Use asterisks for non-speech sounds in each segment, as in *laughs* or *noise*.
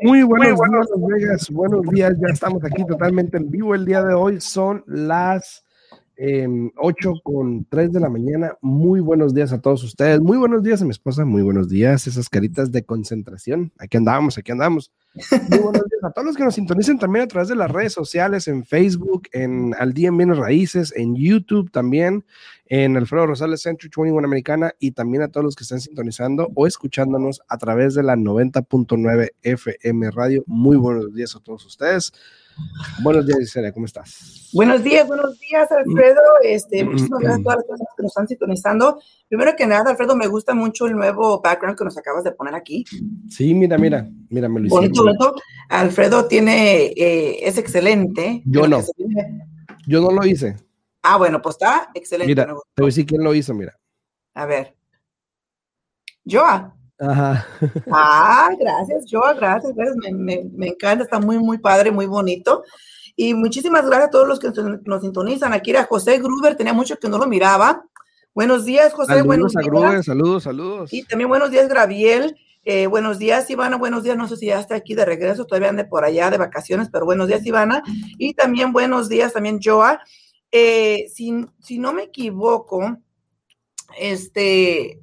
Muy buenos, días, Vegas. Buenos días, ya estamos aquí totalmente en vivo el día de hoy. Son las 8 em, con 3 de la mañana. Muy buenos días a todos ustedes. Muy buenos días a mi esposa. Muy buenos días. Esas caritas de concentración. Aquí andamos, aquí andamos. Muy buenos días a todos los que nos sintonicen también a través de las redes sociales, en Facebook, en Al Día en Bienes Raíces, en YouTube también, en Alfredo Rosales Century 21 Americana y también a todos los que están sintonizando o escuchándonos a través de la 90.9 FM Radio. Muy buenos días a todos ustedes. Buenos días, Gisela, ¿cómo estás? Buenos días, buenos días, Alfredo. Este, muchísimas gracias a todas las personas que nos están sintonizando. Primero que nada, Alfredo, me gusta mucho el nuevo background que nos acabas de poner aquí. Sí, mira, mira, mira, me lo Bonito, bonito. Alfredo tiene, eh, es excelente. Yo no. Yo no lo hice. Ah, bueno, pues está excelente. Mira, te voy a decir quién lo hizo, mira. A ver. Joa. Ajá. Ah, gracias, Joa, gracias, gracias. Me, me, encanta, está muy, muy padre, muy bonito. Y muchísimas gracias a todos los que nos sintonizan. Aquí era José Gruber, tenía mucho que no lo miraba. Buenos días, José. Saludos buenos a Gruber, saludos, saludos. Y también buenos días, Graviel. Eh, buenos días, Ivana. Buenos días. No sé si ya está aquí de regreso, todavía ande por allá de vacaciones, pero buenos días, Ivana. Y también buenos días, también Joa. Eh, si, si no me equivoco, este,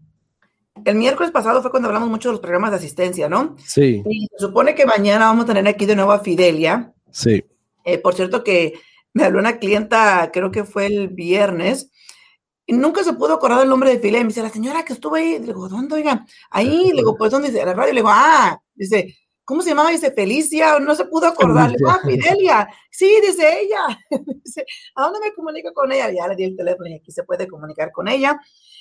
el miércoles pasado fue cuando hablamos mucho de los programas de asistencia, ¿no? Sí. Y se supone que mañana vamos a tener aquí de nuevo a Fidelia. Sí. Eh, por cierto que me habló una clienta, creo que fue el viernes, y nunca se pudo acordar el nombre de Fidelia. Y me dice, la señora que estuvo ahí, le digo, ¿dónde, oiga? Ahí, le digo, pues, ¿dónde dice? La radio, le digo, ah, dice, ¿cómo se llamaba? Dice, Felicia, no se pudo acordar. Ah, Fidelia. Sí, dice ella. *laughs* dice, ¿a dónde me comunico con ella? Ya le di el teléfono y aquí se puede comunicar con ella.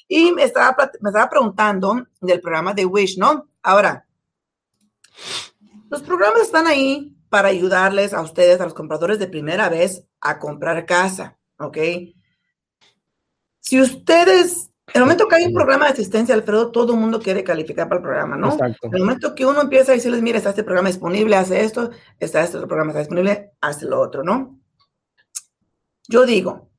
Y me estaba, me estaba preguntando del programa de Wish, ¿no? Ahora, los programas están ahí para ayudarles a ustedes, a los compradores de primera vez, a comprar casa, ¿ok? Si ustedes, el momento que hay un programa de asistencia, Alfredo, todo el mundo quiere calificar para el programa, ¿no? Exacto. El momento que uno empieza a decirles, mira, está este programa disponible, hace esto, está este otro programa está disponible, hace lo otro, ¿no? Yo digo,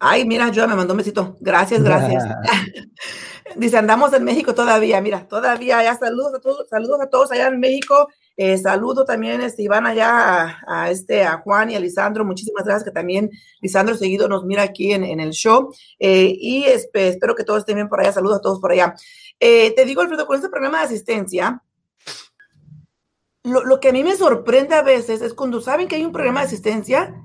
Ay, mira, yo me mandó un besito. Gracias, gracias. *laughs* *laughs* Dice, andamos en México todavía, mira, todavía ya saludos a todos, saludos a todos allá en México. Eh, saludo también, este, Iván, allá a, este, a Juan y a Lisandro. Muchísimas gracias que también Lisandro seguido nos mira aquí en, el show. Eh, y espero que todos estén bien por allá. Saludos a todos por allá. Eh, te digo, Alfredo, con este programa de asistencia, lo, lo que a mí me sorprende a veces es cuando saben que hay un programa de asistencia,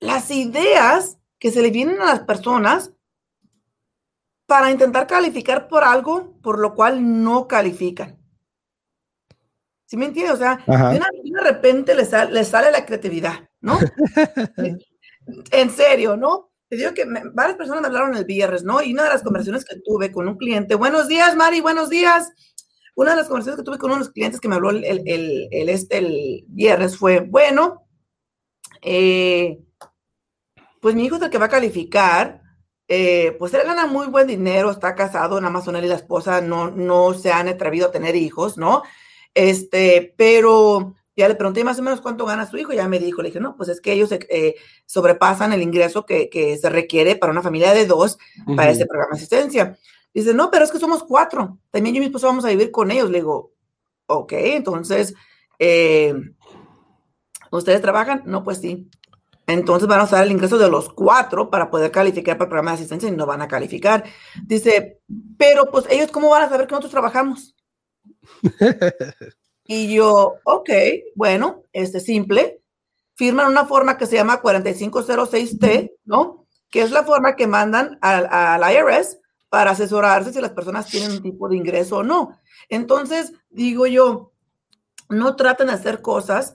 las ideas que se le vienen a las personas para intentar calificar por algo por lo cual no califican. ¿Sí me entiendes? O sea, de, repente le, sale la creatividad, ¿no? *laughs* en serio, ¿no? Te digo que varias personas me hablaron el viernes, ¿no? Y una de las conversaciones que tuve con un cliente, buenos días, Mari, buenos días. Una de las conversaciones que tuve con uno de los clientes que me habló el, el, el este, el viernes fue, bueno, eh, pues mi hijo es el que va a calificar, eh, pues él gana muy buen dinero, está casado, nada más él y la esposa no, no se han atrevido a tener hijos, ¿no? Este, pero ya le pregunté más o menos cuánto gana su hijo, ya me dijo, le dije, no, pues es que ellos eh, sobrepasan el ingreso que, que, se requiere para una familia de dos para ese programa de asistencia. Dice, no, pero es que somos cuatro, también yo y mi esposa vamos a vivir con ellos. Le digo, ok, entonces, eh, ¿ustedes trabajan? No, pues sí. Entonces van a usar el ingreso de los cuatro para poder calificar para el programa de asistencia y no van a calificar. Dice, pero pues ellos cómo van a saber que nosotros trabajamos. *laughs* y yo, ok, bueno, este simple. Firman una forma que se llama 4506T, ¿no? Que es la forma que mandan al, al IRS para asesorarse si las personas tienen un tipo de ingreso o no. Entonces, digo yo, no traten de hacer cosas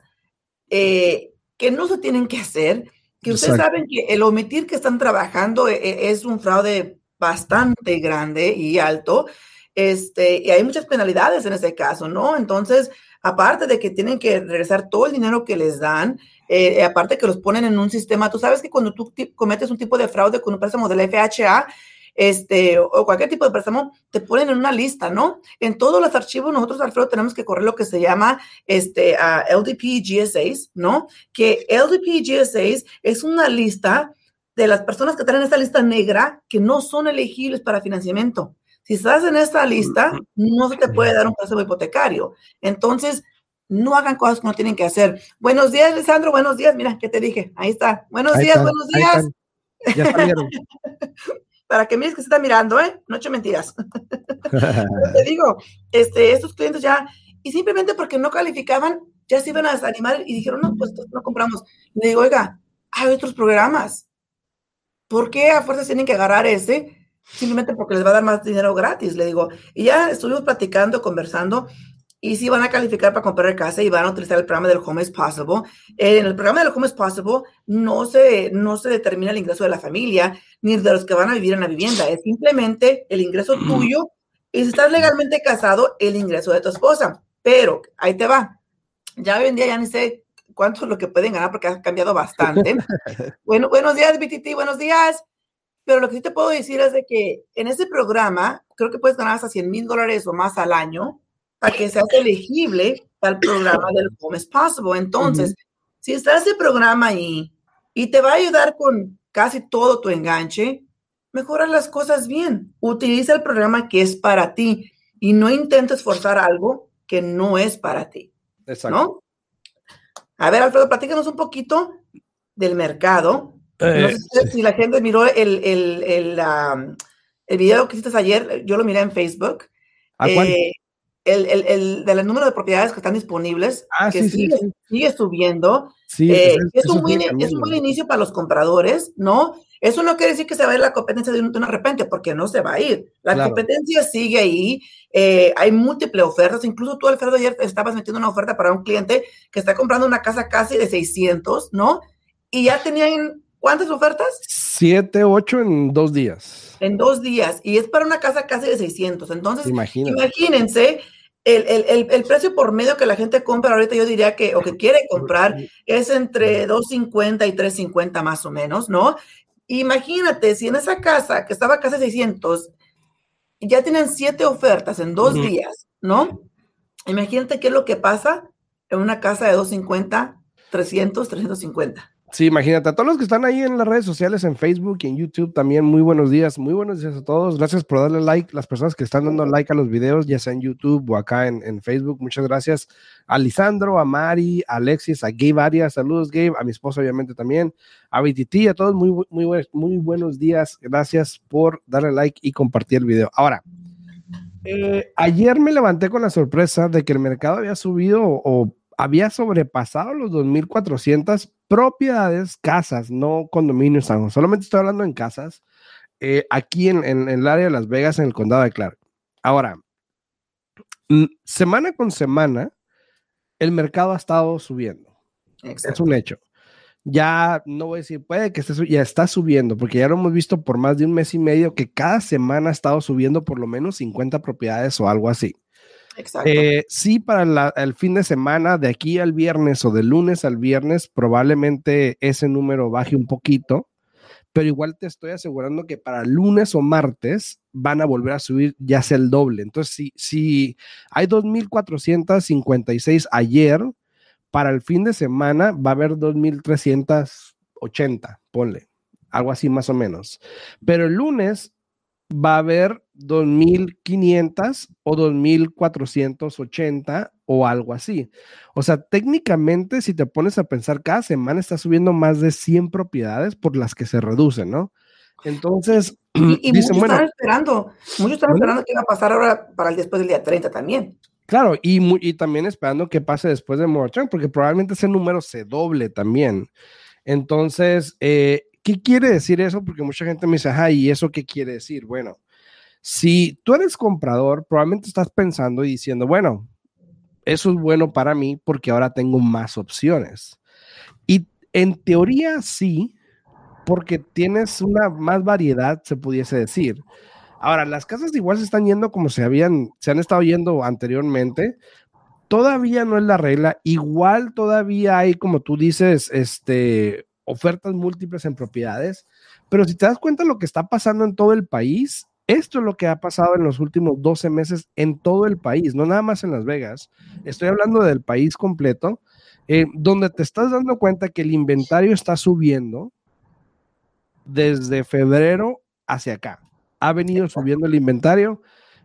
eh, que no se tienen que hacer, que ustedes saben que el omitir que están trabajando e, e, es un fraude bastante grande y alto, este, y hay muchas penalidades en ese caso, ¿no? Entonces, aparte de que tienen que regresar todo el dinero que les dan, eh, aparte que los ponen en un sistema, tú sabes que cuando tú cometes un tipo de fraude con un préstamo del FHA, este, o cualquier tipo de préstamo, te ponen en una lista, ¿no? En todos los archivos nosotros, Alfredo, tenemos que correr lo que se llama este, LDP GS6, ¿no? Que LDP GS6 es una lista de las personas que están en esta lista negra que no son elegibles para financiamiento. Si estás en esta lista, no se te puede dar un préstamo hipotecario. Entonces, no hagan cosas que no tienen que hacer. Buenos días, Lisandro. Buenos días. Mira, ¿qué te dije? Ahí está. Buenos días, buenos días. Ya salieron. *laughs* Para que mires que se está mirando, ¿eh? No he hecho mentiras. *laughs* te digo, este, estos clientes ya, y simplemente porque no calificaban, ya se iban a desanimar y dijeron, no, pues no compramos. le digo, oiga, hay otros programas. ¿Por qué a fuerzas tienen que agarrar ese? Simplemente porque les va a dar más dinero gratis, le digo. Y ya estuvimos platicando, conversando, y si van a calificar para comprar casa y van a utilizar el programa del Home is Possible. En el programa del Home is Possible no se, no se determina el ingreso de la familia ni de los que van a vivir en la vivienda. Es simplemente el ingreso tuyo y si estás legalmente casado, el ingreso de tu esposa. Pero ahí te va. Ya hoy en día ya ni sé cuánto es lo que pueden ganar porque ha cambiado bastante. *laughs* bueno, buenos días, BTT, buenos días. Pero lo que sí te puedo decir es de que en ese programa creo que puedes ganar hasta 100 mil dólares o más al año para que seas elegible el programa del Home is Possible. Entonces, si está ese programa ahí y te va a ayudar con casi todo tu enganche, mejora las cosas bien. Utiliza el programa que es para ti y no intentes forzar algo que no es para ti. Exacto. ¿no? A ver, Alfredo, platícanos un poquito del mercado. No eh, sé si la gente miró el, el, el, el, video que hiciste ayer, yo lo miré en Facebook. ¿A eh, el, el, el, del número de propiedades que están disponibles, ah, que sigue, sigue, subiendo. Eh, es, un buen, es, un buen, inicio para los compradores, ¿no? Eso no quiere decir que se va a ir la competencia de una repente, porque no se va a ir. La competencia sigue ahí, eh, hay múltiples ofertas, incluso tú, Alfredo, ayer estabas metiendo una oferta para un cliente que está comprando una casa casi de 600, ¿no? Y ya tenían, ¿cuántas ofertas? Siete, ocho en dos días en dos días y es para una casa casi de 600. Entonces, imagínense el, el, el, precio por medio que la gente compra ahorita, yo diría que, o que quiere comprar, es entre 250 y 350 más o menos, ¿no? Imagínate, si en esa casa que estaba casi 600, ya tienen siete ofertas en dos días, ¿no? Imagínate qué es lo que pasa en una casa de 250, 300, 350. Sí, imagínate, a todos los que están ahí en las redes sociales, en Facebook y en YouTube también, muy buenos días, muy buenos días a todos. Gracias por darle like, las personas que están dando like a los videos, ya sea en YouTube o acá en, Facebook. Muchas gracias a Lisandro, a Mari, a Alexis, a Gabe Arias, saludos Gabe, a mi esposa obviamente también, a BTT, a todos muy, muy, muy buenos días. Gracias por darle like y compartir el video. Ahora, eh, ayer me levanté con la sorpresa de que el mercado había subido o había sobrepasado los 2.400 propiedades, casas, no condominios, solamente estoy hablando en casas, eh, aquí en, el área de Las Vegas, en el condado de Clark. Ahora, semana con semana, el mercado ha estado subiendo. Es un hecho. Ya no voy a decir, puede que esté, ya está subiendo, porque ya lo hemos visto por más de un mes y medio que cada semana ha estado subiendo por lo menos 50 propiedades o algo así. Eh, sí, para el fin de semana, de aquí al viernes o de lunes al viernes, probablemente ese número baje un poquito, pero igual te estoy asegurando que para lunes o martes van a volver a subir ya sea el doble. Entonces, si, si hay 2.456 ayer, para el fin de semana va a haber 2.380, ponle, algo así más o menos. Pero el lunes va a haber 2.500 o 2.480 o algo así. O sea, técnicamente, si te pones a pensar, cada semana está subiendo más de 100 propiedades por las que se reducen, ¿no? Entonces, y, *clears throat* muchos están esperando, muchos están esperando qué va a pasar ahora para el después del día 30 también. Claro, y, y también esperando qué pase después de Moratorium, porque probablemente ese número se doble también. Entonces, eh, ¿qué quiere decir eso? Porque mucha gente me dice, ajá, ¿y eso qué quiere decir? Bueno, si tú eres comprador, probablemente estás pensando y diciendo, bueno, eso es bueno para mí porque ahora tengo más opciones. Y en teoría sí, porque tienes una más variedad, se pudiese decir. Ahora, las casas igual se están yendo como se habían, se han estado yendo anteriormente. Todavía no es la regla. Igual todavía hay, como tú dices, este, ofertas múltiples en propiedades. Pero si te das cuenta de lo que está pasando en todo el país, esto es lo que ha pasado en los últimos 12 meses en todo el país, no nada más en Las Vegas. Estoy hablando del país completo, eh, donde te estás dando cuenta que el inventario está subiendo, desde febrero hacia acá. Ha venido subiendo el inventario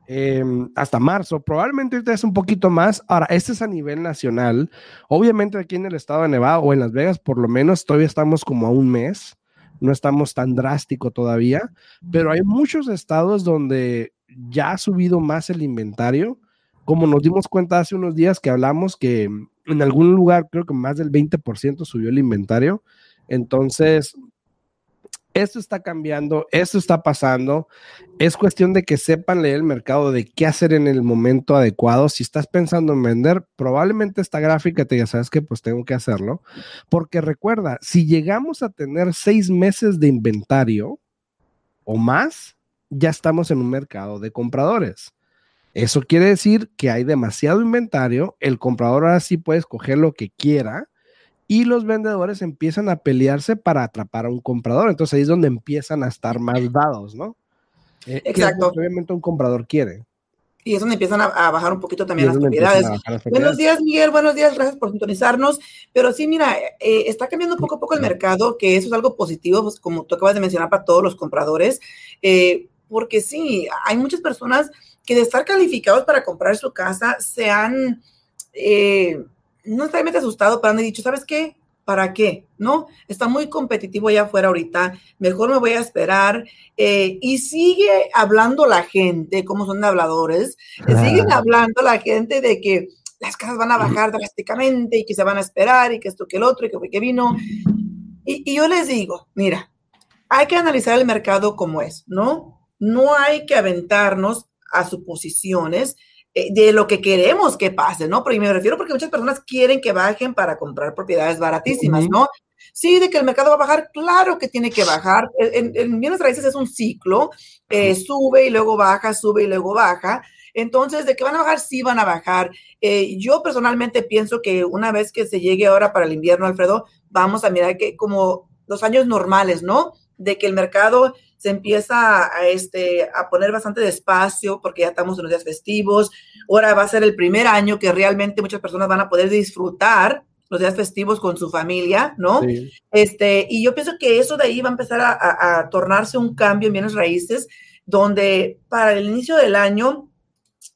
em, hasta marzo. Probablemente ahorita es un poquito más. Ahora, este es a nivel nacional. Obviamente aquí en el estado de Nevada o en Las Vegas, por lo menos todavía estamos como a un mes. No estamos tan drástico todavía, pero hay muchos estados donde ya ha subido más el inventario. Como nos dimos cuenta hace unos días que hablamos que en algún lugar creo que más del 20% subió el inventario. Entonces, esto está cambiando, esto está pasando. Es cuestión de que sepan leer el mercado, de qué hacer en el momento adecuado. Si estás pensando en vender, probablemente esta gráfica te ya sabes que pues tengo que hacerlo. Porque recuerda, si llegamos a tener seis meses de inventario o más, ya estamos en un mercado de compradores. Eso quiere decir que hay demasiado inventario, el comprador ahora sí puede escoger lo que quiera y los vendedores empiezan a pelearse para atrapar a un comprador. Entonces ahí es donde empiezan a estar más dados, ¿no? Eh, Exacto. obviamente un comprador quiere. Y es donde empiezan a, bajar un poquito también las propiedades. Buenos días, Miguel. Buenos días. Gracias por sintonizarnos. Pero sí, mira, eh, está cambiando poco a poco el mercado, que eso es algo positivo, pues, como tú acabas de mencionar, para todos los compradores. Eh, porque sí, hay muchas personas que de estar calificados para comprar su casa se han no necesariamente asustado, pero han dicho, ¿sabes qué? ¿Para qué? ¿No? Está muy competitivo allá afuera ahorita, mejor me voy a esperar. Eh, y sigue hablando la gente, como son habladores, siguen hablando la gente de que las casas van a bajar drásticamente y que se van a esperar y que esto, que el otro y que, que vino. Y, y yo les digo, mira, hay que analizar el mercado como es, ¿no? No hay que aventarnos a suposiciones de lo que queremos que pase, ¿no? Pero me refiero porque muchas personas quieren que bajen para comprar propiedades baratísimas, ¿no? Sí, de que el mercado va a bajar, claro que tiene que bajar. En, bienes raíces es un ciclo, eh, sube y luego baja, sube y luego baja. Entonces, de que van a bajar, sí van a bajar. Eh, yo personalmente pienso que una vez que se llegue ahora para el invierno, Alfredo, vamos a mirar que como los años normales, ¿no? De que el mercado se empieza a, este, a poner bastante despacio porque ya estamos en los días festivos. Ahora va a ser el primer año que realmente muchas personas van a poder disfrutar los días festivos con su familia, ¿no? Este, y yo pienso que eso de ahí va a empezar a, tornarse un cambio en bienes raíces, donde para el inicio del año,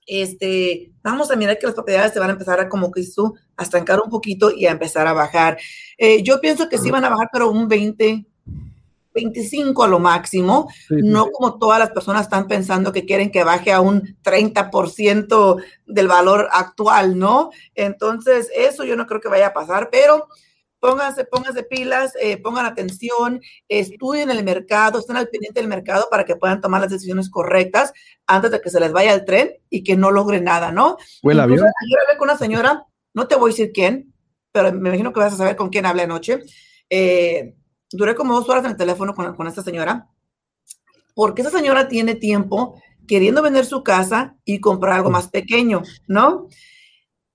este, vamos a mirar que las propiedades se van a empezar a, como que tú, a estancar un poquito y a empezar a bajar. Eh, yo pienso que sí van a bajar, pero un 20, 25 a lo máximo, no como todas las personas están pensando que quieren que baje a un 30% del valor actual, ¿no? Entonces, eso yo no creo que vaya a pasar, pero pónganse, pónganse pilas, eh, pongan atención, estudien el mercado, estén al pendiente del mercado para que puedan tomar las decisiones correctas antes de que se les vaya el tren y que no logren nada, ¿no? Ayer hablé con una señora, no te voy a decir quién, pero me imagino que vas a saber con quién hablé anoche. Eh, duré como dos horas en el teléfono con, con esta señora, porque esa señora tiene tiempo queriendo vender su casa y comprar algo más pequeño, ¿no?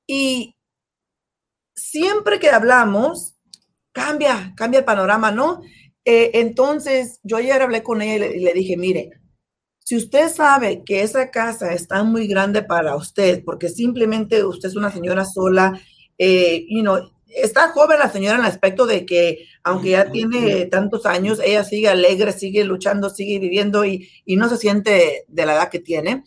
Y siempre que hablamos, cambia, cambia el panorama, ¿no? Eh, entonces, yo ayer hablé con ella y le, dije, mire, si usted sabe que esa casa está muy grande para usted, porque simplemente usted es una señora sola, eh, you know, está joven la señora en el aspecto de que, aunque ya tiene tantos años, ella sigue alegre, sigue luchando, sigue viviendo y, no se siente de la edad que tiene.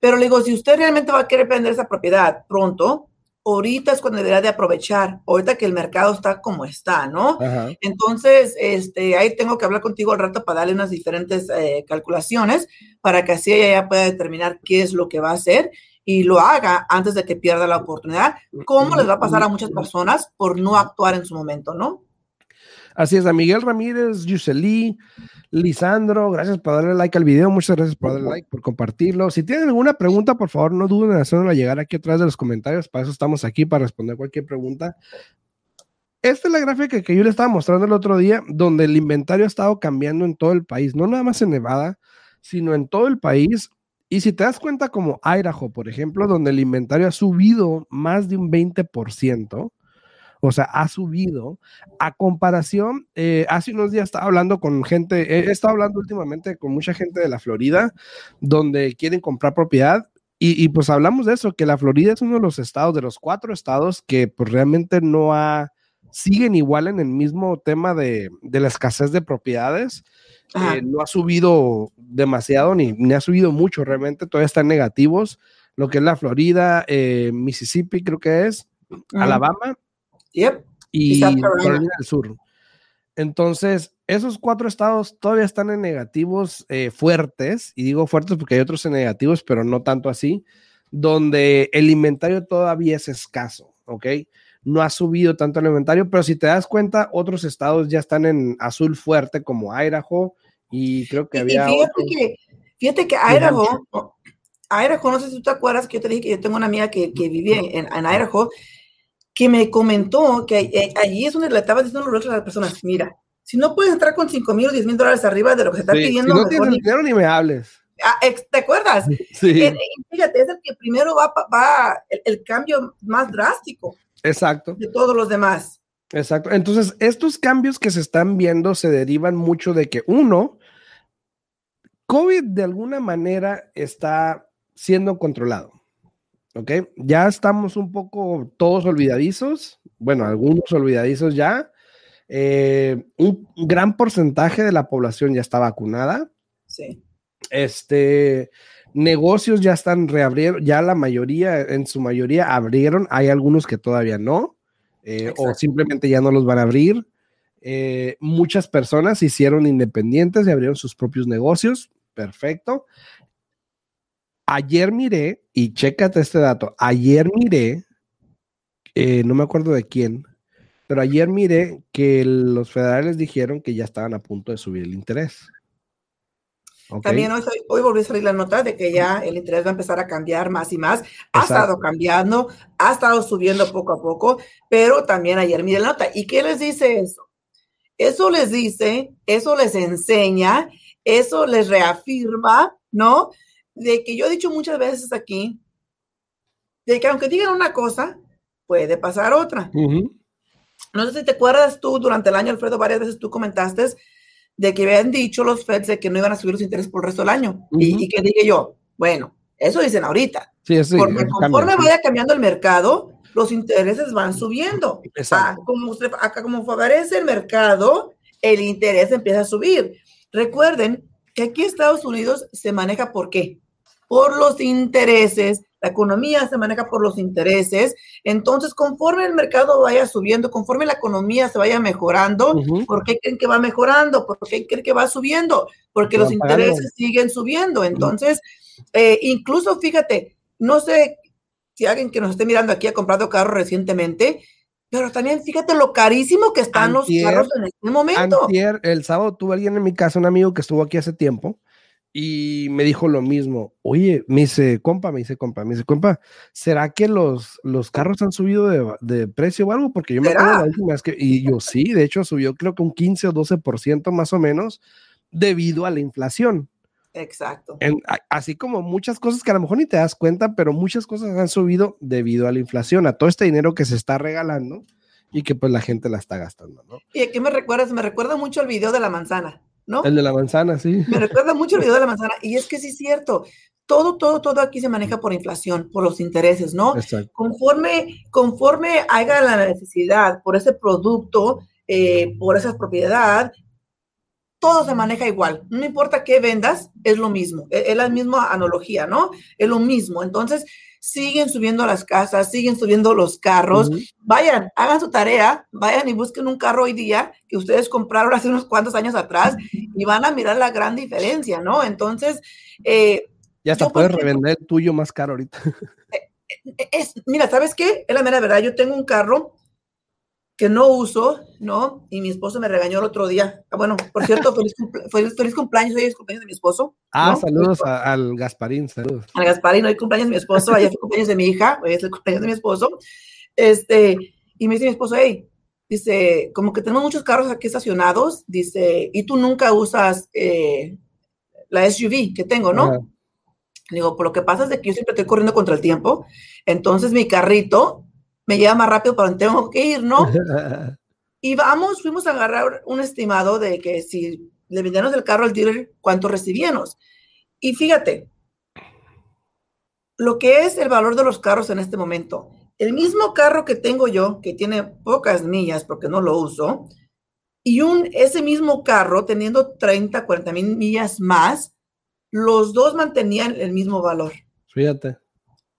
Pero le digo, si usted realmente va a querer vender esa propiedad pronto, ahorita es cuando debería de aprovechar, ahorita que el mercado está como está, ¿no? Entonces, este, ahí tengo que hablar contigo al rato para darle unas diferentes eh, calculaciones para que así ella ya pueda determinar qué es lo que va a hacer y lo haga antes de que pierda la oportunidad, como les va a pasar a muchas personas por no actuar en su momento, ¿no? Así es, a Miguel Ramírez, Yuseli, Lisandro, gracias por darle like al video, muchas gracias por darle like, por compartirlo. Si tienen alguna pregunta, por favor, no duden en hacerla llegar aquí atrás de los comentarios, para eso estamos aquí, para responder cualquier pregunta. Esta es la gráfica que yo le estaba mostrando el otro día, donde el inventario ha estado cambiando en todo el país, no nada más en Nevada, sino en todo el país. Y si te das cuenta como Idaho, por ejemplo, donde el inventario ha subido más de un 20%, o sea, ha subido. A comparación, eh, hace unos días estaba hablando con gente, he estado hablando últimamente con mucha gente de la Florida, donde quieren comprar propiedad. Y, pues hablamos de eso, que la Florida es uno de los estados, de los cuatro estados que pues realmente no ha, siguen igual en el mismo tema de, de la escasez de propiedades. Eh, no ha subido demasiado ni, ni, ha subido mucho, realmente todavía están negativos. Lo que es la Florida, eh, Mississippi, creo que es, Alabama y Carolina del Sur. Entonces, esos cuatro estados todavía están en negativos eh, fuertes, y digo fuertes porque hay otros en negativos, pero no tanto así, donde el inventario todavía es escaso, ¿ok? No ha subido tanto el inventario, pero si te das cuenta, otros estados ya están en azul fuerte, como Idaho, y creo que había. fíjate, que, fíjate que Idaho, Idaho, no sé si tú te acuerdas que yo te dije que yo tengo una amiga que, que vive en, en, Idaho, que me comentó que eh, allí es donde le estaba diciendo a las personas: mira, si no puedes entrar con 5 mil o 10 mil dólares arriba de lo que se está pidiendo. Si no tienes dinero, ni me hables. Ah, ¿Te acuerdas? *laughs* Sí. Eh, fíjate, es el que primero va, va el, cambio más drástico. Exacto. De todos los demás. Exacto. Entonces, estos cambios que se están viendo se derivan mucho de que, uno, COVID de alguna manera está siendo controlado. ¿Ok? Ya estamos un poco todos olvidadizos. Bueno, algunos olvidadizos ya eh, un gran porcentaje de la población ya está vacunada. Sí. Este, negocios ya están reabrieron, ya la mayoría, en su mayoría abrieron, hay algunos que todavía no, eh, o simplemente ya no los van a abrir. Eh, muchas personas se hicieron independientes y abrieron sus propios negocios. Perfecto. Ayer miré, y chécate este dato, ayer miré, no me acuerdo de quién, pero ayer miré que los federales dijeron que ya estaban a punto de subir el interés. También hoy, hoy, volvió a salir la nota de que ya el interés va a empezar a cambiar más y más. Ha estado cambiando, ha estado subiendo poco a poco, pero también ayer miré la nota. ¿Y qué les dice eso? Eso les dice, eso les enseña, eso les reafirma, ¿no? De que yo he dicho muchas veces aquí, de que aunque digan una cosa, puede pasar otra. No sé si te acuerdas tú, durante el año, Alfredo, varias veces tú comentaste de que habían dicho los Feds de que no iban a subir los intereses por el resto del año. y, que dije yo, bueno, eso dicen ahorita. Sí, sí, Porque conforme vaya cambiando el mercado, los intereses van subiendo. Ah, como, acá, como favorece el mercado, el interés empieza a subir. Recuerden que aquí Estados Unidos se maneja por qué? Por los intereses la economía se maneja por los intereses. Entonces, conforme el mercado vaya subiendo, conforme la economía se vaya mejorando, ¿por qué creen que va mejorando? ¿Por qué creen que va subiendo? Porque los intereses siguen subiendo. Entonces, eh, incluso fíjate, no sé si alguien que nos esté mirando aquí ha comprado carro recientemente, pero también fíjate lo carísimo que están los carros en este momento. el sábado tuve alguien en mi casa, un amigo que estuvo aquí hace tiempo, y me dijo lo mismo. Oye, me dice, compa, me dice, compa, me dice, compa, ¿será que los, los carros han subido de, de precio o algo? Porque yo me acuerdo la última vez que, y yo sí, de hecho subió creo que un 15 o 12% más o menos debido a la inflación. Exacto. así como muchas cosas que a lo mejor ni te das cuenta, pero muchas cosas han subido debido a la inflación, a todo este dinero que se está regalando y que pues la gente la está gastando, ¿no? ¿Y a qué me recuerdas? Me recuerda mucho el video de la manzana. ¿No? El de la manzana, sí. Me recuerda mucho el *laughs* video de la manzana. Y es que sí es cierto. Todo, todo, todo aquí se maneja por inflación, por los intereses, ¿no? Exacto. Conforme, conforme haya la necesidad por ese producto, eh, por esa propiedad, todo se maneja igual. No importa qué vendas, es lo mismo. Es, es la misma analogía, ¿no? Es lo mismo. Entonces, siguen subiendo las casas, siguen subiendo los carros. Vayan, hagan su tarea, vayan y busquen un carro hoy día que ustedes compraron hace unos cuantos años atrás y van a mirar la gran diferencia, ¿no? Entonces, eh, ya hasta puedes revender el tuyo más caro ahorita. Eh, eh, es, mira, ¿sabes qué? Es la mera verdad. Yo tengo un carro que no uso, ¿no? Y mi esposo me regañó el otro día. Ah, bueno, por cierto, feliz, *laughs* feliz, cumpleaños, hoy es cumpleaños de mi esposo. Ah, saludos al Gasparín, saludos. Al Gasparín, hoy cumpleaños de mi esposo, ayer fue cumpleaños de mi hija, hoy es el cumpleaños de mi esposo. Este, y me dice mi esposo, hey, dice, como que tenemos muchos carros aquí estacionados, dice, y tú nunca usas eh, la SUV que tengo, ¿no? Digo, por lo que pasa es de que yo siempre estoy corriendo contra el tiempo, entonces mi carrito me lleva más rápido para donde tengo que ir, ¿no? *laughs* y vamos, fuimos a agarrar un estimado de que si le vendíamos el carro al dealer, ¿cuánto recibíamos? Y fíjate, lo que es el valor de los carros en este momento. El mismo carro que tengo yo, que tiene pocas millas porque no lo uso, y un, ese mismo carro, teniendo 30, 40 mil millas más, los dos mantenían el mismo valor. Fíjate.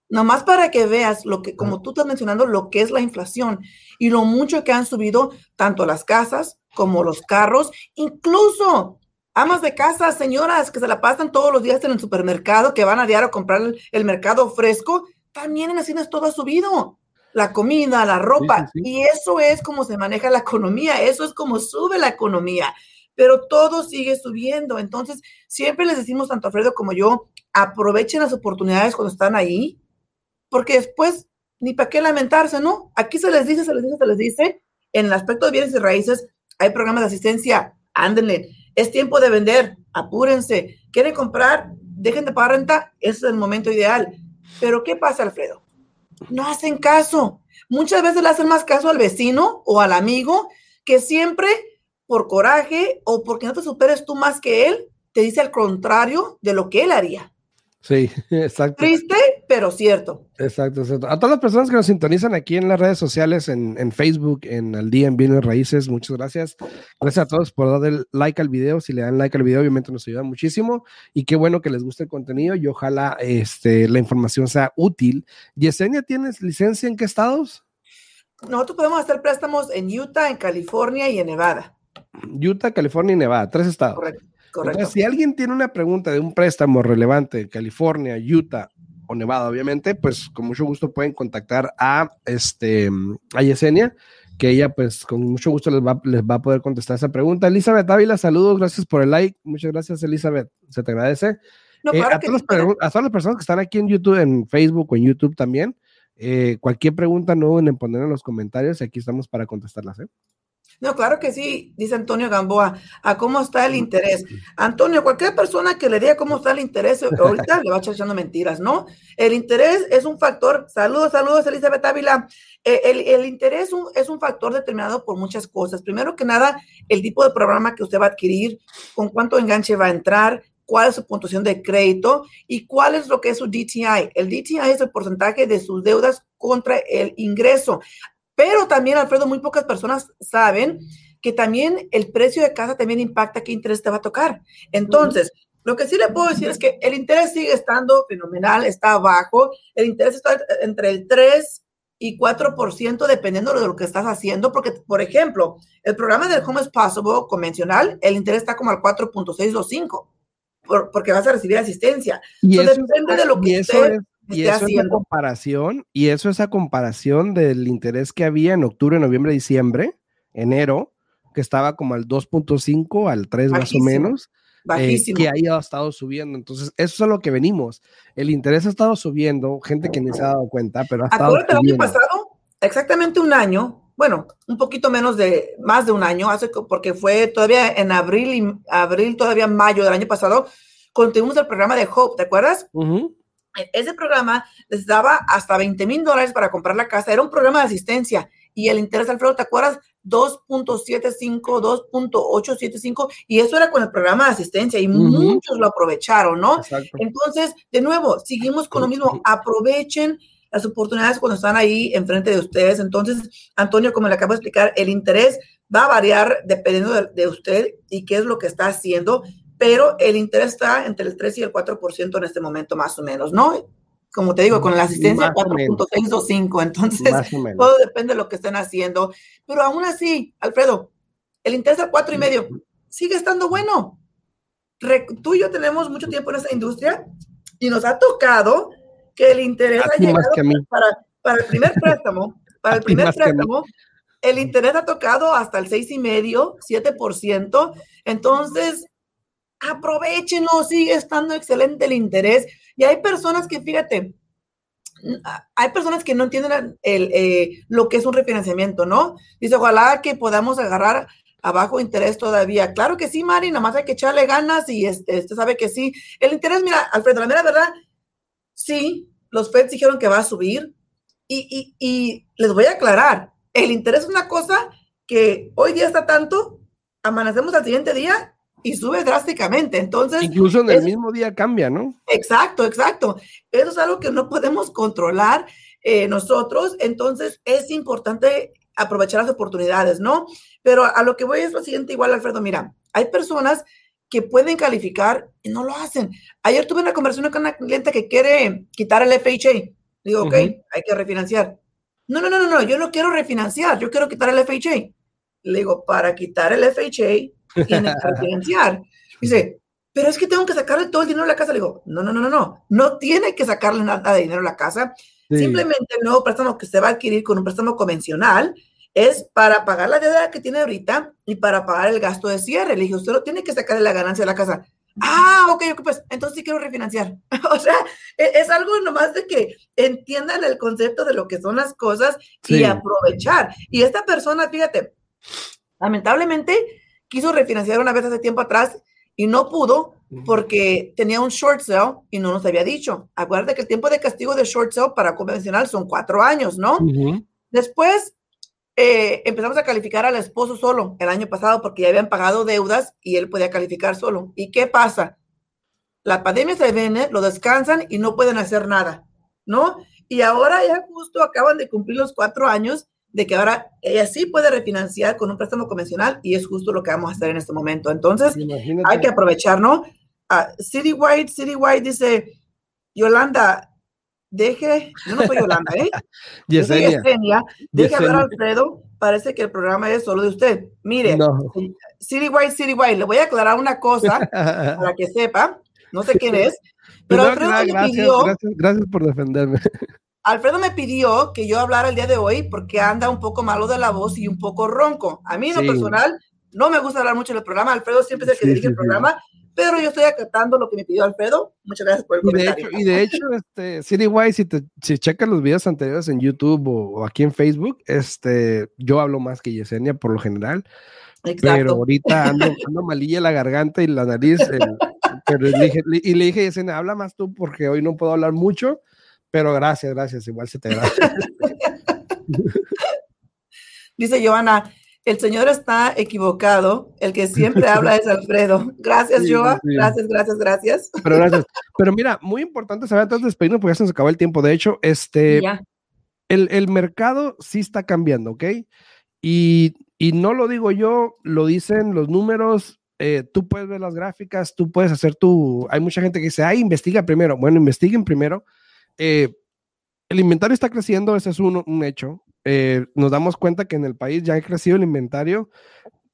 Nomás para que veas lo que, como tú estás mencionando, lo que es la inflación y lo mucho que han subido tanto las casas como los carros, incluso amas de casa, señoras que se la pasan todos los días en el supermercado, que van a diario a comprar el, mercado fresco, también en Hacienda todo ha subido. La comida, la ropa, y eso es como se maneja la economía, eso es como sube la economía, pero todo sigue subiendo. Entonces, siempre les decimos, tanto Alfredo como yo, aprovechen las oportunidades cuando están ahí, porque después ni para qué lamentarse, ¿no? Aquí se les dice, se les dice, se les dice, en el aspecto de bienes y raíces hay programas de asistencia, ándenle, es tiempo de vender, apúrense, quieren comprar, dejen de pagar renta, ese es el momento ideal. Pero ¿qué pasa, Alfredo? No hacen caso. Muchas veces le hacen más caso al vecino o al amigo que siempre por coraje o porque no te superes tú más que él, te dice al contrario de lo que él haría. Sí, *laughs* exacto. Triste, pero cierto. Exacto, exacto. A todas las personas que nos sintonizan aquí en las redes sociales, en, Facebook, en Al Día en Bienes Raíces, muchas gracias. Gracias a todos por darle like al video. Si le dan like al video, obviamente nos ayuda muchísimo. Y qué bueno que les guste el contenido y ojalá este, la información sea útil. Yesenia, ¿tienes licencia en qué estados? Nosotros podemos hacer préstamos en Utah, en California y en Nevada. Utah, California y Nevada, tres estados. Correcto. Entonces, si alguien tiene una pregunta de un préstamo relevante en California, Utah o Nevada, obviamente, pues con mucho gusto pueden contactar a, este, a Yesenia, que ella pues con mucho gusto les va, les va a poder contestar esa pregunta. Elizabeth Ávila, saludos, gracias por el like. Muchas gracias, Elizabeth, se te agradece. Eh, a, todas las personas que están aquí en YouTube, en Facebook o en YouTube también, eh, cualquier pregunta no deben en poner en los comentarios y aquí estamos para contestarlas. ¿eh? No, claro que sí, dice Antonio Gamboa, a cómo está el interés. Antonio, cualquier persona que le diga cómo está el interés, ahorita le va echando mentiras, ¿no? El interés es un factor, saludos, saludos, Elizabeth Ávila. Eh, el, interés es un factor determinado por muchas cosas. Primero que nada, el tipo de programa que usted va a adquirir, con cuánto enganche va a entrar, cuál es su puntuación de crédito y cuál es lo que es su DTI. El DTI es el porcentaje de sus deudas contra el ingreso. Pero también, Alfredo, muy pocas personas saben que también el precio de casa también impacta qué interés te va a tocar. Entonces, lo que sí le puedo decir es que el interés sigue estando fenomenal, está bajo. El interés está entre el 3 y 4% dependiendo de lo que estás haciendo, porque, por ejemplo, el programa del Home is Possible convencional, el interés está como al 4.625, por, porque vas a recibir asistencia. Y eso, depende de lo que usted y eso es la comparación, y eso es a comparación del interés que había en octubre, noviembre, diciembre, enero, que estaba como al 2.5, al 3 más o menos, eh, que ahí ha estado subiendo. Entonces, eso es a lo que venimos. El interés ha estado subiendo, gente que ni se ha dado cuenta, pero ha estado el año pasado, exactamente un año, bueno, un poquito menos de, más de un año, hace porque fue todavía en abril, y, abril, todavía mayo del año pasado, continuamos el programa de Hope, ¿te acuerdas? Ese programa les daba hasta 20 mil dólares para comprar la casa. Era un programa de asistencia y el interés, Alfredo, ¿te acuerdas? 2.75, 2.875 y eso era con el programa de asistencia y muchos lo aprovecharon, ¿no? Entonces, de nuevo, seguimos con lo mismo. Aprovechen las oportunidades cuando están ahí enfrente de ustedes. Entonces, Antonio, como le acabo de explicar, el interés va a variar dependiendo de usted y qué es lo que está haciendo pero el interés está entre el 3 y el 4% en este momento más o menos, ¿no? Como te digo, con la asistencia 4.6 o 5, entonces todo depende de lo que estén haciendo, pero aún así, Alfredo, el interés al 4 y medio sigue estando bueno. tú y yo tenemos mucho tiempo en esa industria y nos ha tocado que el interés ha llegado para, para, el primer *laughs* préstamo, para el primer préstamo, el interés ha tocado hasta el 6,5, 7%. Entonces, aprovechenlo, sigue estando excelente el interés. Y hay personas que, fíjate, hay personas que no entienden el, eh, lo que es un refinanciamiento, ¿no? Dice, ojalá que podamos agarrar a bajo interés todavía. Claro que sí, Mari, nada más hay que echarle ganas y este, este sabe que sí. El interés, mira, Alfredo, la mera verdad, sí, los Feds dijeron que va a subir y, y, y les voy a aclarar, el interés es una cosa que hoy día está tanto, amanecemos al siguiente día y sube drásticamente. Entonces. Incluso en el mismo día cambia, ¿no? Exacto, exacto. Eso es algo que no podemos controlar eh, nosotros. Entonces, es importante aprovechar las oportunidades, ¿no? Pero a lo que voy es lo siguiente, igual, Alfredo, mira, hay personas que pueden calificar y no lo hacen. Ayer tuve una conversación con una cliente que quiere quitar el FHA. Digo, ok, hay que refinanciar. No, no, no, no, no, yo no quiero refinanciar, yo quiero quitar el FHA. Le digo, para quitar el FHA, *laughs* tienes que refinanciar. Dice, pero es que tengo que sacarle todo el dinero de la casa. Le digo, no, no, no, no, no, no tiene que sacarle nada de dinero a la casa. Simplemente el nuevo préstamo que se va a adquirir con un préstamo convencional es para pagar la deuda que tiene ahorita y para pagar el gasto de cierre. Le dije, usted no tiene que sacarle la ganancia de la casa. Ah, ok, ok, pues entonces sí quiero refinanciar. *laughs* o sea, e, es, algo nomás de que entiendan el concepto de lo que son las cosas y aprovechar. Y esta persona, fíjate, lamentablemente quiso refinanciar una vez hace tiempo atrás y no pudo porque tenía un short sale y no nos había dicho. Acuérdate que el tiempo de castigo de short sale para convencional son cuatro años, ¿no? Después eh, empezamos a calificar al esposo solo el año pasado porque ya habían pagado deudas y él podía calificar solo. ¿Y qué pasa? La pandemia se viene, lo descansan y no pueden hacer nada, ¿no? Y ahora ya justo acaban de cumplir los cuatro años de que ahora ella sí puede refinanciar con un préstamo convencional y es justo lo que vamos a hacer en este momento. Entonces, hay que aprovechar, ¿no? Uh, Citywide, Citywide dice, Yolanda, deje, yo no soy Yolanda, ¿eh? *laughs* Yesenia. Yesenia, deje hablar a Alfredo, parece que el programa es solo de usted. Mire, no. Citywide, Citywide, le voy a aclarar una cosa *laughs* para que sepa, no sé quién es, pero Alfredo me pidió... Gracias, gracias por defenderme. Alfredo me pidió que yo hablara el día de hoy porque anda un poco malo de la voz y un poco ronco. A mí en lo personal no me gusta hablar mucho en el programa. Alfredo siempre es el que dirige el programa pero yo estoy acatando lo que me pidió Alfredo. Muchas gracias por el y comentario. De hecho, y de hecho, este, CityWise, si, te, si checas los videos anteriores en YouTube o, aquí en Facebook, este, yo hablo más que Yesenia por lo general. Exacto. Pero ahorita ando, *laughs* ando malilla la garganta y la nariz. pero le dije, y le dije, Yesenia, habla más tú porque hoy no puedo hablar mucho, pero gracias, gracias, igual se te agradece. *laughs* Dice Joana, el señor está equivocado. El que siempre *laughs* habla es Alfredo. Gracias, Joa. Gracias, gracias, gracias. Pero gracias. Pero mira, muy importante saber antes de despedirnos porque ya se nos acabó el tiempo. De hecho, este, el, el, mercado sí está cambiando, ¿ok? Y, y, no lo digo yo, lo dicen los números. Eh, tú puedes ver las gráficas, tú puedes hacer tu. Hay mucha gente que dice, ay, investiga primero. Bueno, investiguen primero. Eh, el inventario está creciendo, ese es un, un hecho. Eh, nos damos cuenta que en el país ya ha crecido el inventario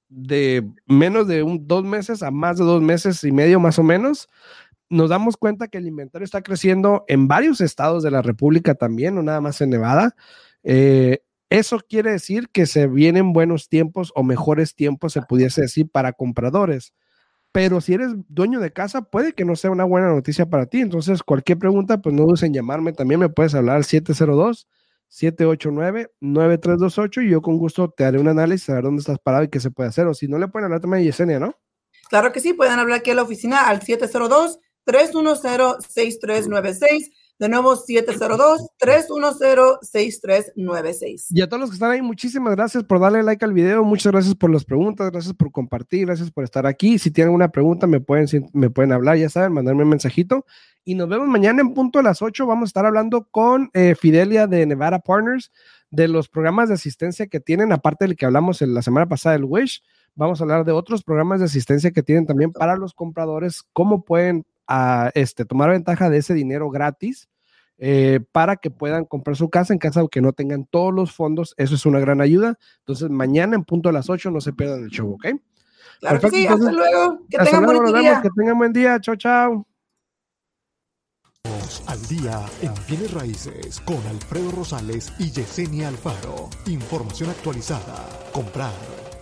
de menos de un, dos meses a más de dos meses y medio más o menos. Nos damos cuenta que el inventario está creciendo en varios estados de la República también, no nada más en Nevada. Eh, eso quiere decir que se vienen buenos tiempos o mejores tiempos, se pudiese decir, para compradores. Pero si eres dueño de casa, puede que no sea una buena noticia para ti. Entonces, cualquier pregunta, pues no dudes en llamarme. También me puedes hablar al 702 789-9328 y yo con gusto te haré un análisis a ver dónde estás parado y qué se puede hacer. O si no, le pueden hablar también a Yesenia, ¿no? Claro que sí, pueden hablar aquí a la oficina al 702-310-6396. De nuevo, 702-310-6396. Y a todos los que están ahí, muchísimas gracias por darle like al video, muchas gracias por las preguntas, gracias por compartir, gracias por estar aquí. Si tienen alguna pregunta, me pueden, me pueden hablar, ya saben, mandarme un mensajito y nos vemos mañana en punto a las 8. Vamos a estar hablando con eh, Fidelia de Nevada Partners de los programas de asistencia que tienen, aparte del que hablamos en la semana pasada, el Wish. Vamos a hablar de otros programas de asistencia que tienen también para los compradores, cómo pueden ah, este, tomar ventaja de ese dinero gratis eh, para que puedan comprar su casa en casa que no tengan todos los fondos. Eso es una gran ayuda. Entonces, mañana en punto a las 8 no se pierdan el show, ¿ok? Claro que sí, hasta luego. Que tengan buen día. Que tengan buen día. Chao, chao. Al día en bienes raíces con Alfredo Rosales y Yesenia Alfaro. Información actualizada. Comprar,